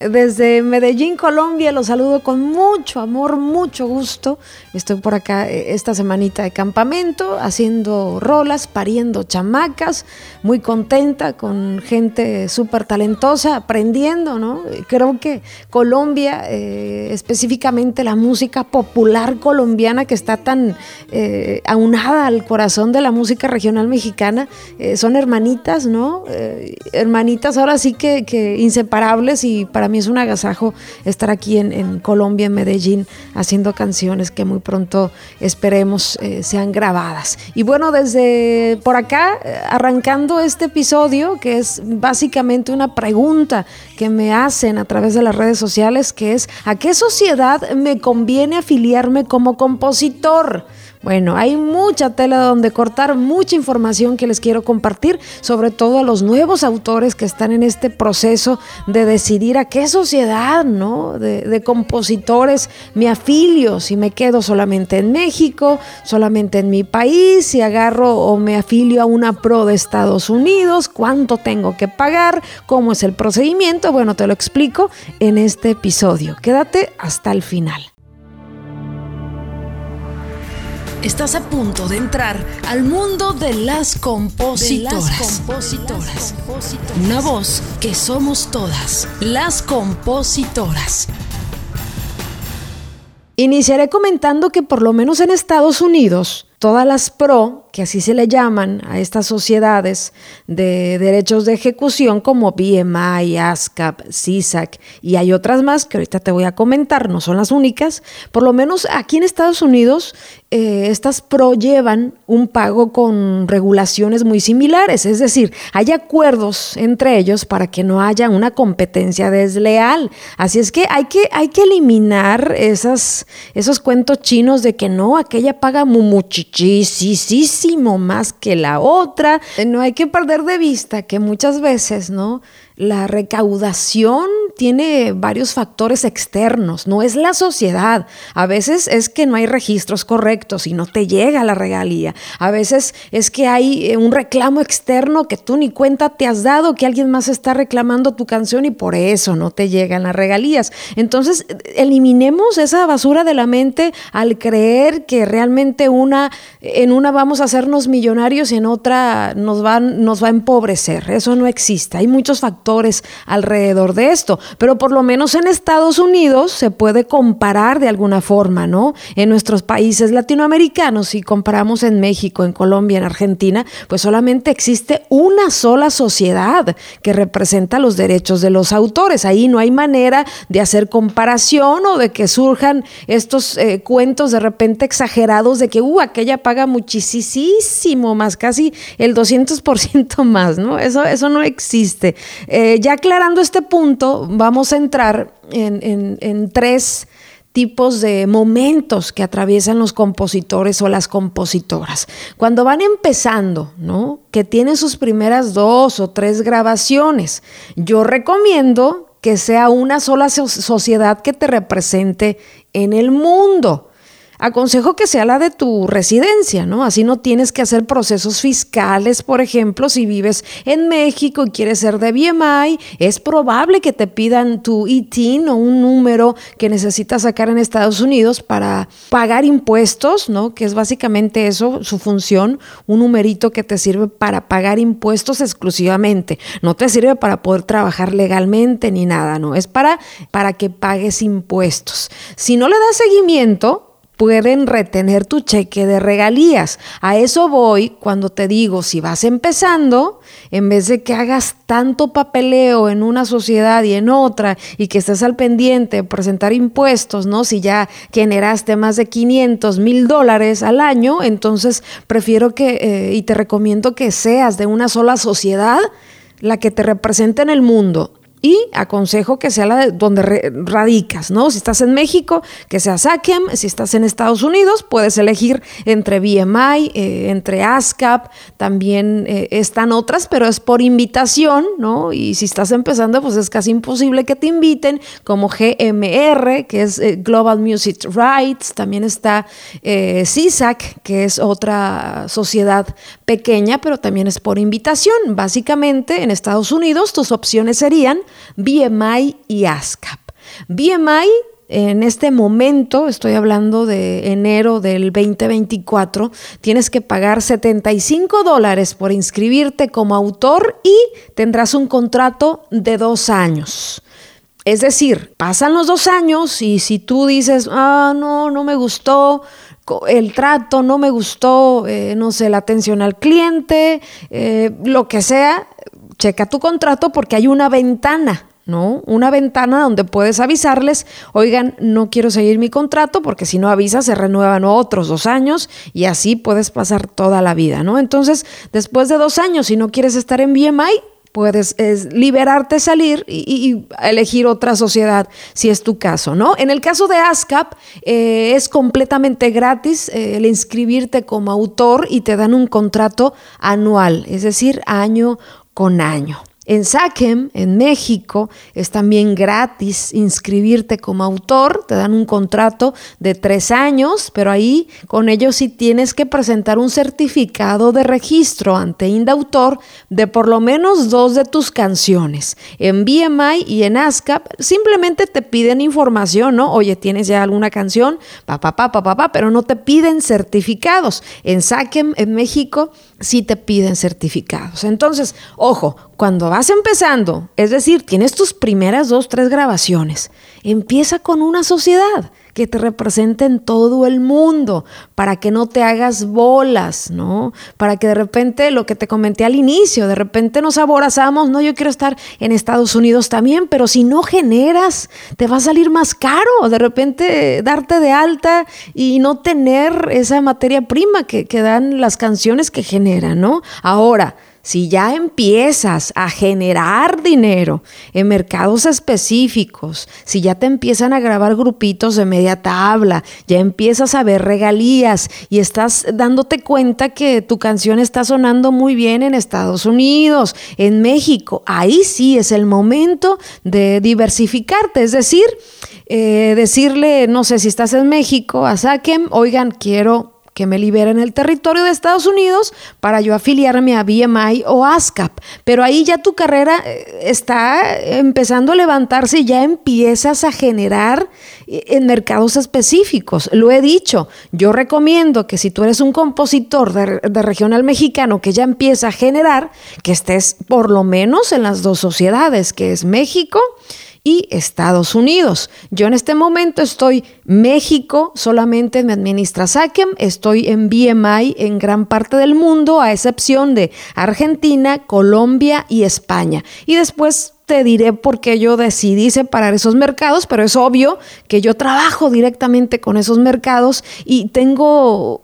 Desde Medellín, Colombia, los saludo con mucho amor, mucho gusto. Estoy por acá eh, esta semanita de campamento, haciendo rolas, pariendo chamacas, muy contenta con gente súper talentosa, aprendiendo, ¿no? Creo que Colombia, eh, específicamente la música popular colombiana que está tan eh, aunada al corazón de la música regional mexicana, son hermanitas, ¿no? hermanitas ahora sí que, que inseparables y para mí es un agasajo estar aquí en, Colombia, en Medellín, haciendo canciones que muy pronto esperemos eh, sean grabadas. Y bueno, desde por acá, eh, arrancando este episodio, que es básicamente una pregunta que me hacen a través de las redes sociales, que es, ¿a qué sociedad me conviene afiliarme como compositor? Bueno, hay mucha tela donde cortar, mucha información que les quiero compartir, sobre todo a los nuevos autores que están en este proceso de decidir a qué sociedad, ¿no? De, compositores me afilio, si me quedo solamente en México, solamente en mi país, si agarro o me afilio a una pro de Estados Unidos, cuánto tengo que pagar, cómo es el procedimiento. Bueno, te lo explico en este episodio. Quédate hasta el final. Estás a punto de entrar al mundo de las compositoras. Una voz que somos todas, las compositoras. Iniciaré comentando que por lo menos en Estados Unidos, todas las pro que así se le llaman a estas sociedades de derechos de ejecución como BMI, ASCAP, CISAC y hay otras más que ahorita te voy a comentar, no son las únicas. Por lo menos aquí en Estados Unidos eh, estas PRO llevan un pago con regulaciones muy similares, es decir, hay acuerdos entre ellos para que no haya una competencia desleal. Así es que hay que, hay que eliminar esas, esos cuentos chinos de que no, aquella paga más que la otra. No hay que perder de vista que muchas veces, ¿no? La recaudación tiene varios factores externos, no es la sociedad. A veces es que no hay registros correctos y no te llega la regalía. A veces es que hay eh, un reclamo externo que tú ni cuenta te has dado, que alguien más está reclamando tu canción y por eso no te llegan las regalías. Entonces, eliminemos esa basura de la mente al creer que realmente una, en una vamos a hacernos millonarios y en otra nos, nos va a empobrecer. Eso no existe. Hay muchos factores alrededor de esto, pero por lo menos en Estados Unidos se puede comparar de alguna forma, ¿no? En nuestros países latinoamericanos, si comparamos en México, en Colombia, en Argentina, pues solamente existe una sola sociedad que representa los derechos de los autores. Ahí no hay manera de hacer comparación o de que surjan estos eh, cuentos de repente exagerados de que, uh, aquella paga muchísimo más, casi el 200% más, ¿no? Eso, eso no existe. Ya aclarando este punto, vamos a entrar en, tres tipos de momentos que atraviesan los compositores o las compositoras. Cuando van empezando, ¿no? Que tienen sus primeras dos o tres grabaciones, yo recomiendo que sea una sola sociedad que te represente en el mundo aconsejo que sea la de tu residencia, ¿no? Así no tienes que hacer procesos fiscales, por ejemplo, si vives en México y quieres ser de BMI, es probable que te pidan tu ITIN o un número que necesitas sacar en Estados Unidos para pagar impuestos, ¿no? Que es básicamente eso, su función, un numerito que te sirve para pagar impuestos exclusivamente. No te sirve para poder trabajar legalmente ni nada, ¿no? Es para, para que pagues impuestos. Si no le das seguimiento, pueden retener tu cheque de regalías. A eso voy cuando te digo, si vas empezando, en vez de que hagas tanto papeleo en una sociedad y en otra y que estés al pendiente de presentar impuestos, ¿no? Si ya generaste más de 500 mil dólares al año, entonces prefiero que, eh, y te recomiendo que seas de una sola sociedad la que te represente en el mundo y aconsejo que sea la de donde radicas, ¿no? Si estás en México, que sea SACEM. Si estás en Estados Unidos, puedes elegir entre BMI, eh, entre ASCAP. También eh, están otras, pero es por invitación, ¿no? Y si estás empezando, pues es casi imposible que te inviten, como GMR, que es eh, Global Music Rights. También está CISAC, que es otra sociedad pequeña, pero también es por invitación. Básicamente, en Estados Unidos, tus opciones serían BMI y ASCAP. BMI en este momento, estoy hablando de enero del 2024, tienes que pagar 75 dólares por inscribirte como autor y tendrás un contrato de dos años. Es decir, pasan los dos años y si tú dices, ah, no, no me gustó, el trato, no me gustó, eh, no sé, la atención al cliente, eh, lo que sea, checa tu contrato porque hay una ventana ¿no? Una ventana donde puedes avisarles, oigan, no quiero seguir mi contrato porque si no avisas se renuevan otros dos años y así puedes pasar toda la vida, ¿no? Entonces, después de dos años, si no quieres estar en BMI, puedes liberarte, salir y, elegir otra sociedad, si es tu caso, ¿no? En el caso de ASCAP, eh, es completamente gratis eh, el inscribirte como autor y te dan un contrato anual, es decir, año con año. En SACEM, en México, es también gratis inscribirte como autor, te dan un contrato de tres años, pero ahí con ellos sí tienes que presentar un certificado de registro ante Indautor de por lo menos dos de tus canciones. En BMI y en ASCAP simplemente te piden información, ¿no? Oye, ¿tienes ya alguna canción? Pa, pa, pa, pa, pa, pa pero no te piden certificados. En SACEM, en México, sí te piden certificados. Entonces, ojo, cuando vas empezando, es decir, tienes tus primeras dos, tres grabaciones, empieza con una sociedad que te represente en todo el mundo, para que no te hagas bolas, ¿no? Para que de repente, lo que te comenté al inicio, de repente nos aborazamos, no, yo quiero estar en Estados Unidos también, pero si no generas, te va a salir más caro, de repente darte de alta y no tener esa materia prima que, dan las canciones que generan, ¿no? Ahora, si ya empiezas a generar dinero en mercados específicos, si ya te empiezan a grabar grupitos de media tabla, ya empiezas a ver regalías y estás dándote cuenta que tu canción está sonando muy bien en Estados Unidos, en México, ahí sí es el momento de diversificarte, es decir, eh, decirle, no sé si estás en México, a Saquem, oigan, quiero que me liberen el territorio de Estados Unidos para yo afiliarme a BMI o ASCAP. Pero ahí ya tu carrera eh, está empezando a levantarse y ya empiezas a generar eh, en mercados específicos. Lo he dicho, yo recomiendo que si tú eres un compositor de, de regional mexicano que ya empieza a generar, que estés por lo menos en las dos sociedades, que es México y Estados Unidos. Yo en este momento estoy México, solamente me administra SACEM, estoy en BMI en gran parte del mundo, a excepción de Argentina, Colombia y España. Y después te diré por qué yo decidí separar esos mercados, pero es obvio que yo trabajo directamente con esos mercados y tengo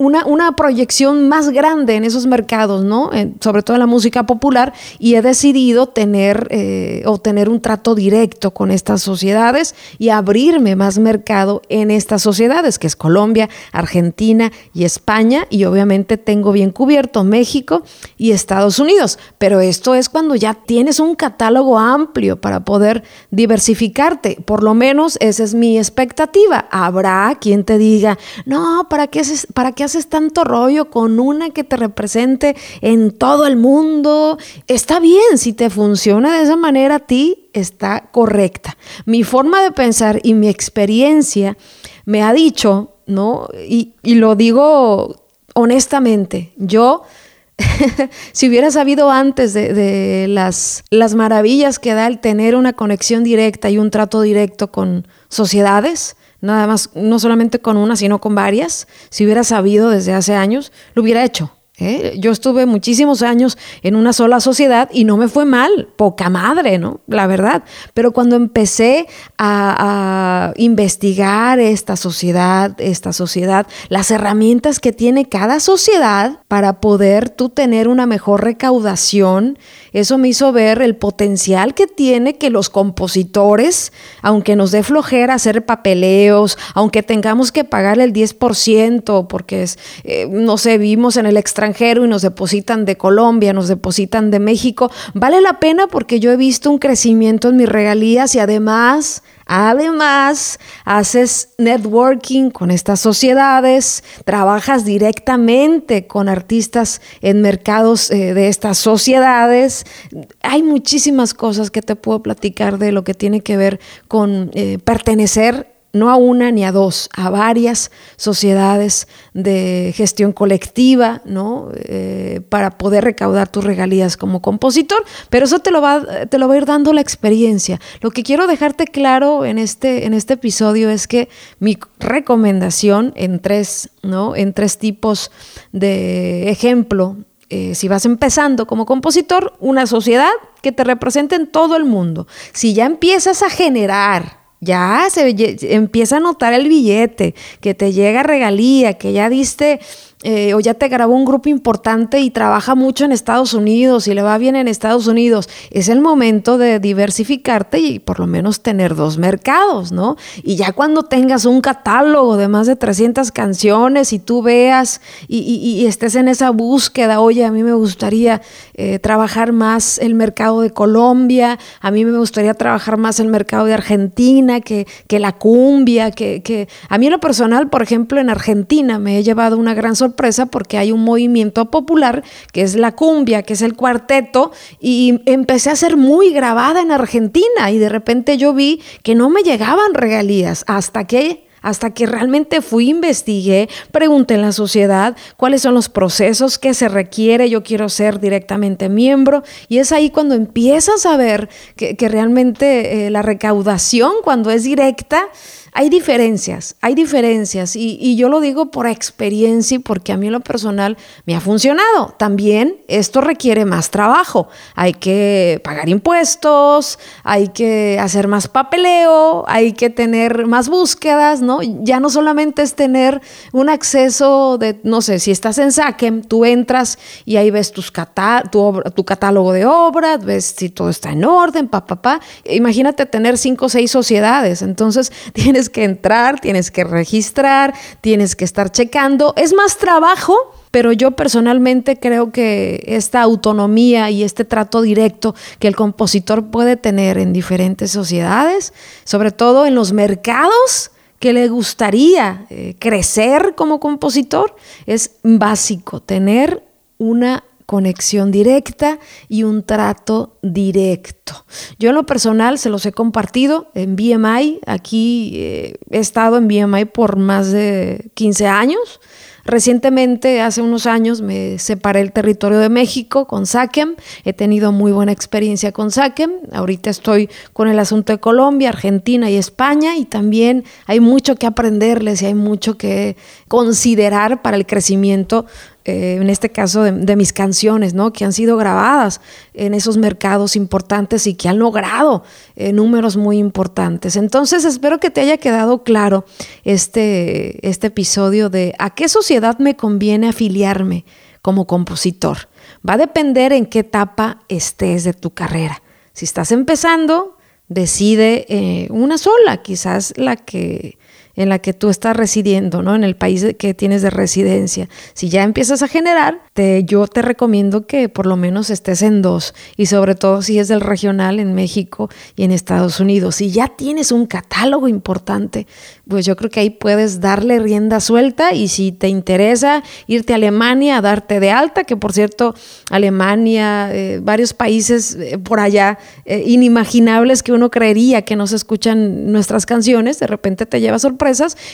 una, proyección más grande en esos mercados, ¿no? sobre todo en la música popular, y he decidido tener eh, o un trato directo con estas sociedades y abrirme más mercado en estas sociedades, que es Colombia, Argentina y España, y obviamente tengo bien cubierto México y Estados Unidos. Pero esto es cuando ya tienes un catálogo amplio para poder diversificarte. Por lo menos esa es mi expectativa. Habrá quien te diga, no, ¿para qué, para qué haces tanto rollo con una que te represente en todo el mundo? Está bien, si te funciona de esa manera a ti, está correcta. Mi forma de pensar y mi experiencia me ha dicho, ¿no? Y, lo digo honestamente, yo... si hubiera sabido antes de, de, las, las maravillas que da el tener una conexión directa y un trato directo con sociedades, nada más, no solamente con una, sino con varias. Si hubiera sabido desde hace años, lo hubiera hecho. ¿Eh? Yo estuve muchísimos años en una sola sociedad y no me fue mal, poca madre, ¿no? La verdad. Pero cuando empecé a, a, investigar esta sociedad, esta sociedad, las herramientas que tiene cada sociedad para poder tú tener una mejor recaudación, eso me hizo ver el potencial que tiene que los compositores, aunque nos dé flojera hacer papeleos, aunque tengamos que pagar el 10% porque es, eh, no sé, vimos en el extranjero, extranjero y nos depositan de Colombia, nos depositan de México, vale la pena porque yo he visto un crecimiento en mis regalías y además Además, haces networking con estas sociedades, trabajas directamente con artistas en mercados eh, de estas sociedades. Hay muchísimas cosas que te puedo platicar de lo que tiene que ver con eh, pertenecer no a una ni a dos, a varias sociedades de gestión colectiva, ¿no? Eh, para poder recaudar tus regalías como compositor, pero eso te lo, va, te lo va a ir dando la experiencia. Lo que quiero dejarte claro en este, en este episodio es que mi recomendación en tres, ¿no? En tres tipos de ejemplo eh, si vas empezando como compositor, una sociedad que te represente en todo el mundo. Si ya empiezas a generar ya se empieza a notar el billete, que te llega regalía, que ya diste eh, o ya te grabó un grupo importante y trabaja mucho en Estados Unidos y le va bien en Estados Unidos, es el momento de diversificarte y por lo menos tener dos mercados, ¿no? Y ya cuando tengas un catálogo de más de 300 canciones y tú veas y, estés en esa búsqueda, oye, a mí me gustaría eh, trabajar más el mercado de Colombia, a mí me gustaría trabajar más el mercado de Argentina, que, la cumbia, que, que a mí en lo personal, por ejemplo, en Argentina me he llevado una gran sorpresa porque hay un movimiento popular que es la cumbia, que es el cuarteto, y empecé a ser muy grabada en Argentina y de repente yo vi que no me llegaban regalías hasta que hasta que realmente fui, investigué, pregunté en la sociedad cuáles son los procesos que se requiere, yo quiero ser directamente miembro y es ahí cuando empiezas a ver que, realmente eh, la recaudación cuando es directa hay diferencias, hay diferencias y, yo lo digo por experiencia y porque a mí en lo personal me ha funcionado. También esto requiere más trabajo. Hay que pagar impuestos, hay que hacer más papeleo, hay que tener más búsquedas, ¿no? Ya no solamente es tener un acceso de, no sé, si estás en Saquem, tú entras y ahí ves tus tu, tu, catálogo de obras, ves si todo está en orden, papá, pa, pa. Imagínate tener cinco o seis sociedades, entonces tienes que entrar, tienes que registrar, tienes que estar checando. Es más trabajo, pero yo personalmente creo que esta autonomía y este trato directo que el compositor puede tener en diferentes sociedades, sobre todo en los mercados que le gustaría eh, crecer como compositor, es básico, tener una conexión directa y un trato directo. Yo en lo personal se los he compartido en BMI, aquí eh, he estado en BMI por más de 15 años. Recientemente, hace unos años, me separé el territorio de México con SACEM. He tenido muy buena experiencia con SACEM. Ahorita estoy con el asunto de Colombia, Argentina y España y también hay mucho que aprenderles y hay mucho que considerar para el crecimiento eh, en este caso de, mis canciones, ¿no? Que han sido grabadas en esos mercados importantes y que han logrado eh, números muy importantes. Entonces, espero que te haya quedado claro este, este episodio de a qué sociedad me conviene afiliarme como compositor. Va a depender en qué etapa estés de tu carrera. Si estás empezando, decide eh, una sola, quizás la que en la que tú estás residiendo, ¿no? En el país que tienes de residencia. Si ya empiezas a generar, te, yo te recomiendo que por lo menos estés en dos y sobre todo si es del regional en México y en Estados Unidos. Si ya tienes un catálogo importante, pues yo creo que ahí puedes darle rienda suelta y si te interesa irte a Alemania a darte de alta, que por cierto, Alemania, eh, varios países eh, por allá eh, inimaginables que uno creería que no se escuchan nuestras canciones, de repente te lleva sorpresa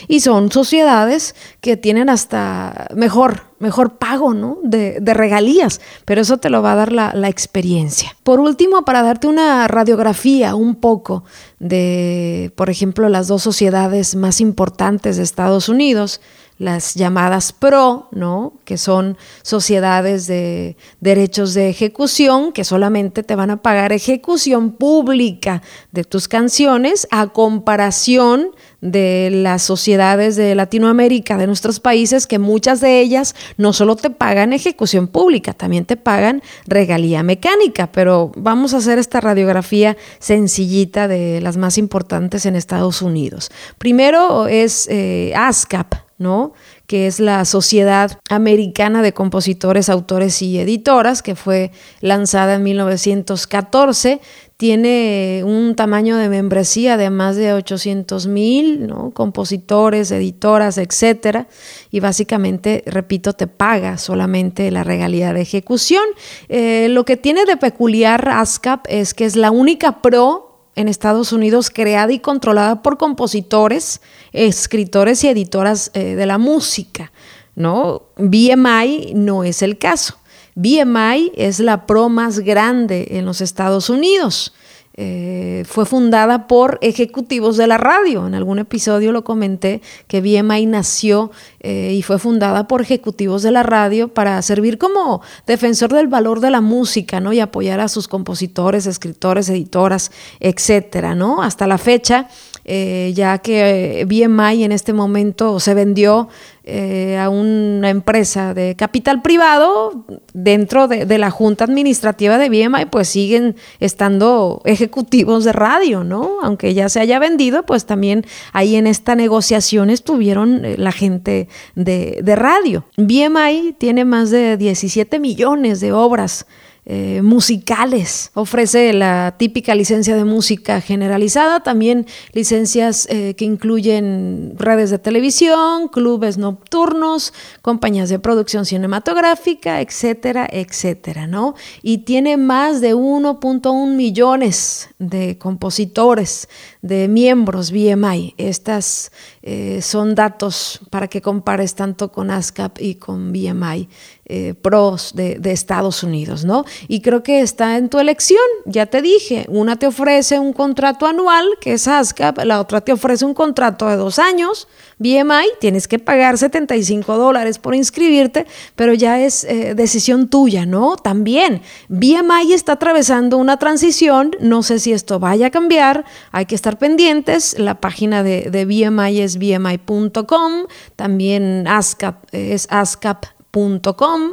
y son sociedades que tienen hasta mejor, mejor pago ¿no? de, regalías, pero eso te lo va a dar la, la experiencia. Por último, para darte una radiografía un poco de, por ejemplo, las dos sociedades más importantes de Estados Unidos, las llamadas PRO, ¿no? que son sociedades de derechos de ejecución que solamente te van a pagar ejecución pública de tus canciones a comparación de las sociedades de Latinoamérica, de nuestros países, que muchas de ellas no solo te pagan ejecución pública, también te pagan regalía mecánica, pero vamos a hacer esta radiografía sencillita de las más importantes en Estados Unidos. Primero es eh, ASCAP, ¿no? que es la Sociedad Americana de Compositores, Autores y Editoras, que fue lanzada en 1914 tiene un tamaño de membresía de más de 800 mil, ¿no? compositores, editoras, etcétera, y básicamente, repito, te paga solamente la regalía de ejecución. Eh, lo que tiene de peculiar ASCAP es que es la única pro en Estados Unidos creada y controlada por compositores, escritores y editoras eh, de la música. ¿no? BMI no es el caso. BMI es la pro más grande en los Estados Unidos. Eh, fue fundada por ejecutivos de la radio. En algún episodio lo comenté que BMI nació eh, y fue fundada por ejecutivos de la radio para servir como defensor del valor de la música, ¿no? Y apoyar a sus compositores, escritores, editoras, etcétera, ¿no? Hasta la fecha, eh, ya que BMI en este momento se vendió eh, a una empresa de capital privado dentro de, la junta administrativa de BMI, pues siguen estando ejecutivos de radio, ¿no? Aunque ya se haya vendido, pues también ahí en esta negociación estuvieron eh, la gente de, de radio. BMI tiene más de 17 millones de obras eh, musicales. Ofrece la típica licencia de música generalizada, también licencias eh, que incluyen redes de televisión, clubes nocturnos, compañías de producción cinematográfica, etcétera, etcétera, ¿no? Y tiene más de 1.1 millones de compositores, de miembros BMI. Estas eh, son datos para que compares tanto con ASCAP y con BMI. Eh, pros de, Estados Unidos, ¿no? Y creo que está en tu elección, ya te dije, una te ofrece un contrato anual, que es ASCAP, la otra te ofrece un contrato de dos años, BMI, tienes que pagar 75 dólares por inscribirte, pero ya es eh, decisión tuya, ¿no? También, BMI está atravesando una transición, no sé si esto vaya a cambiar, hay que estar pendientes, la página de, de BMI es bmi.com, también ASCAP es ASCAP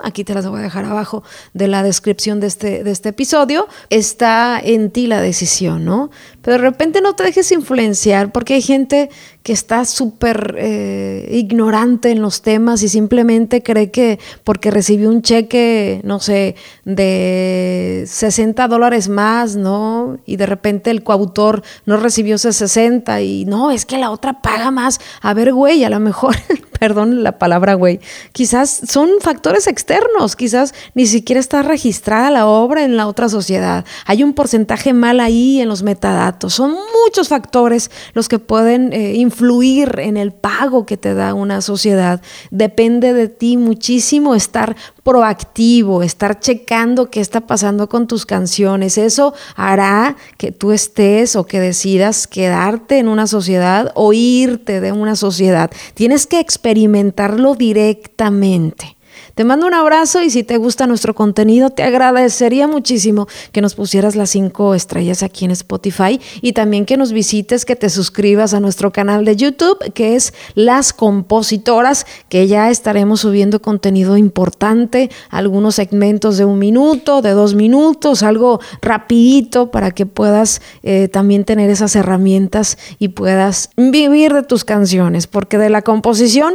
Aquí te las voy a dejar abajo de la descripción de este, de este episodio. Está en ti la decisión, ¿no? Pero de repente no te dejes influenciar porque hay gente que está súper eh, ignorante en los temas y simplemente cree que porque recibió un cheque, no sé, de 60 dólares más, ¿no? Y de repente el coautor no recibió ese 60 y no, es que la otra paga más. A ver, güey, a lo mejor, perdón la palabra, güey, quizás son factores externos, quizás ni siquiera está registrada la obra en la otra sociedad. Hay un porcentaje mal ahí en los metadatos. Son muchos factores los que pueden eh, influir en el pago que te da una sociedad. Depende de ti muchísimo estar proactivo, estar checando qué está pasando con tus canciones. Eso hará que tú estés o que decidas quedarte en una sociedad o irte de una sociedad. Tienes que experimentarlo directamente. Te mando un abrazo y si te gusta nuestro contenido, te agradecería muchísimo que nos pusieras las cinco estrellas aquí en Spotify y también que nos visites, que te suscribas a nuestro canal de YouTube, que es Las Compositoras, que ya estaremos subiendo contenido importante, algunos segmentos de un minuto, de dos minutos, algo rapidito para que puedas eh, también tener esas herramientas y puedas vivir de tus canciones, porque de la composición